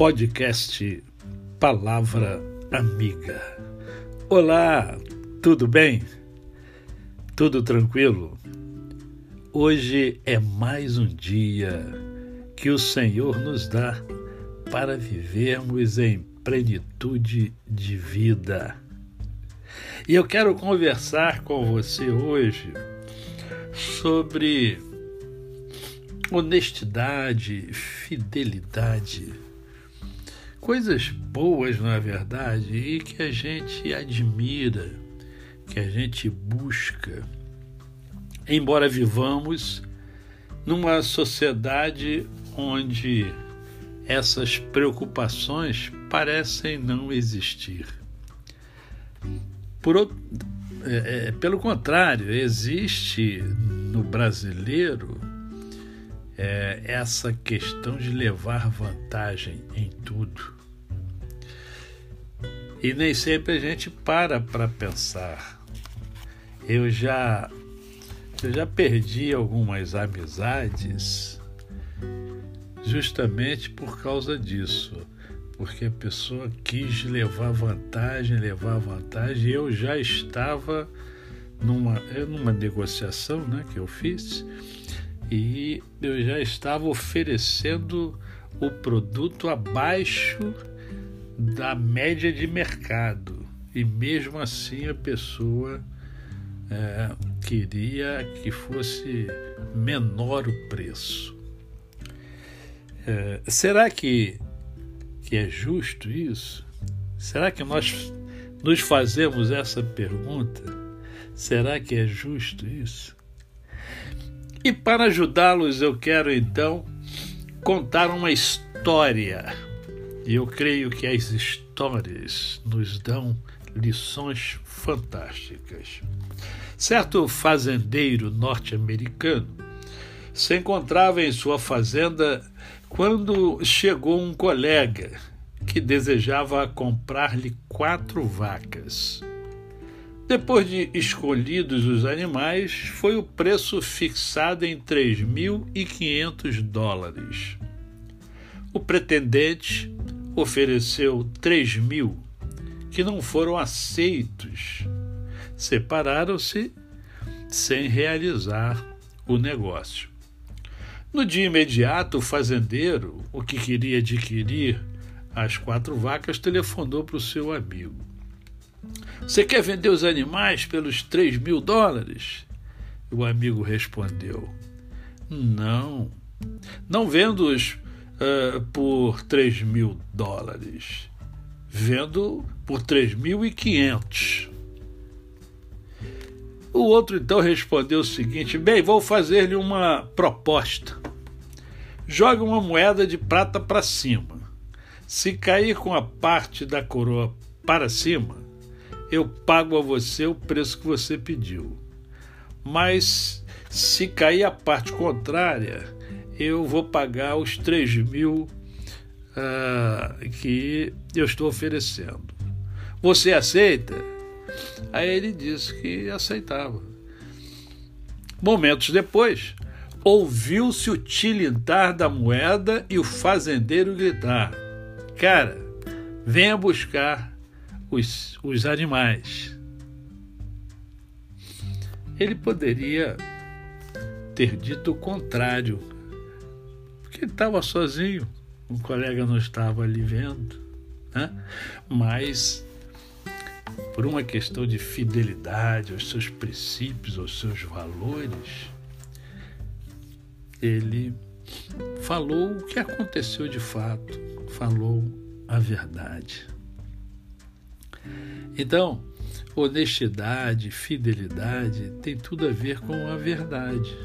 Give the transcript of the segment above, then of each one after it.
podcast Palavra Amiga. Olá, tudo bem? Tudo tranquilo? Hoje é mais um dia que o Senhor nos dá para vivermos em plenitude de vida. E eu quero conversar com você hoje sobre honestidade, fidelidade. Coisas boas, na é verdade, e que a gente admira, que a gente busca. Embora vivamos numa sociedade onde essas preocupações parecem não existir. Por outro, é, é, pelo contrário, existe no brasileiro é, essa questão de levar vantagem em tudo. E nem sempre a gente para para pensar. Eu já eu já perdi algumas amizades justamente por causa disso, porque a pessoa quis levar vantagem, levar vantagem, e eu já estava numa, numa negociação né, que eu fiz e eu já estava oferecendo o produto abaixo da média de mercado e mesmo assim a pessoa é, queria que fosse menor o preço. É, será que, que é justo isso? Será que nós nos fazemos essa pergunta? Será que é justo isso? E para ajudá-los, eu quero então contar uma história. E eu creio que as histórias nos dão lições fantásticas. Certo fazendeiro norte-americano se encontrava em sua fazenda quando chegou um colega que desejava comprar-lhe quatro vacas. Depois de escolhidos os animais, foi o preço fixado em 3.500 dólares. O pretendente ofereceu 3 mil, que não foram aceitos. Separaram-se sem realizar o negócio. No dia imediato, o fazendeiro, o que queria adquirir as quatro vacas, telefonou para o seu amigo. Você quer vender os animais pelos 3 mil dólares? O amigo respondeu: Não, não vendo-os uh, por 3 mil dólares. Vendo por 3.500. O outro então respondeu o seguinte: Bem, vou fazer-lhe uma proposta. Jogue uma moeda de prata para cima. Se cair com a parte da coroa para cima, eu pago a você o preço que você pediu. Mas se cair a parte contrária, eu vou pagar os 3 mil uh, que eu estou oferecendo. Você aceita? Aí ele disse que aceitava. Momentos depois, ouviu-se o tilintar da moeda e o fazendeiro gritar: Cara, venha buscar os, os animais. Ele poderia ter dito o contrário, porque ele estava sozinho, o colega não estava ali vendo, né? mas por uma questão de fidelidade aos seus princípios, aos seus valores, ele falou o que aconteceu de fato, falou a verdade. Então, honestidade, fidelidade tem tudo a ver com a verdade.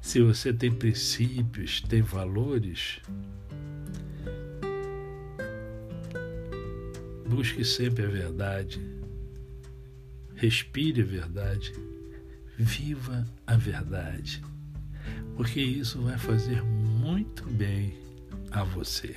Se você tem princípios, tem valores, busque sempre a verdade, respire a verdade, viva a verdade, porque isso vai fazer muito bem a você.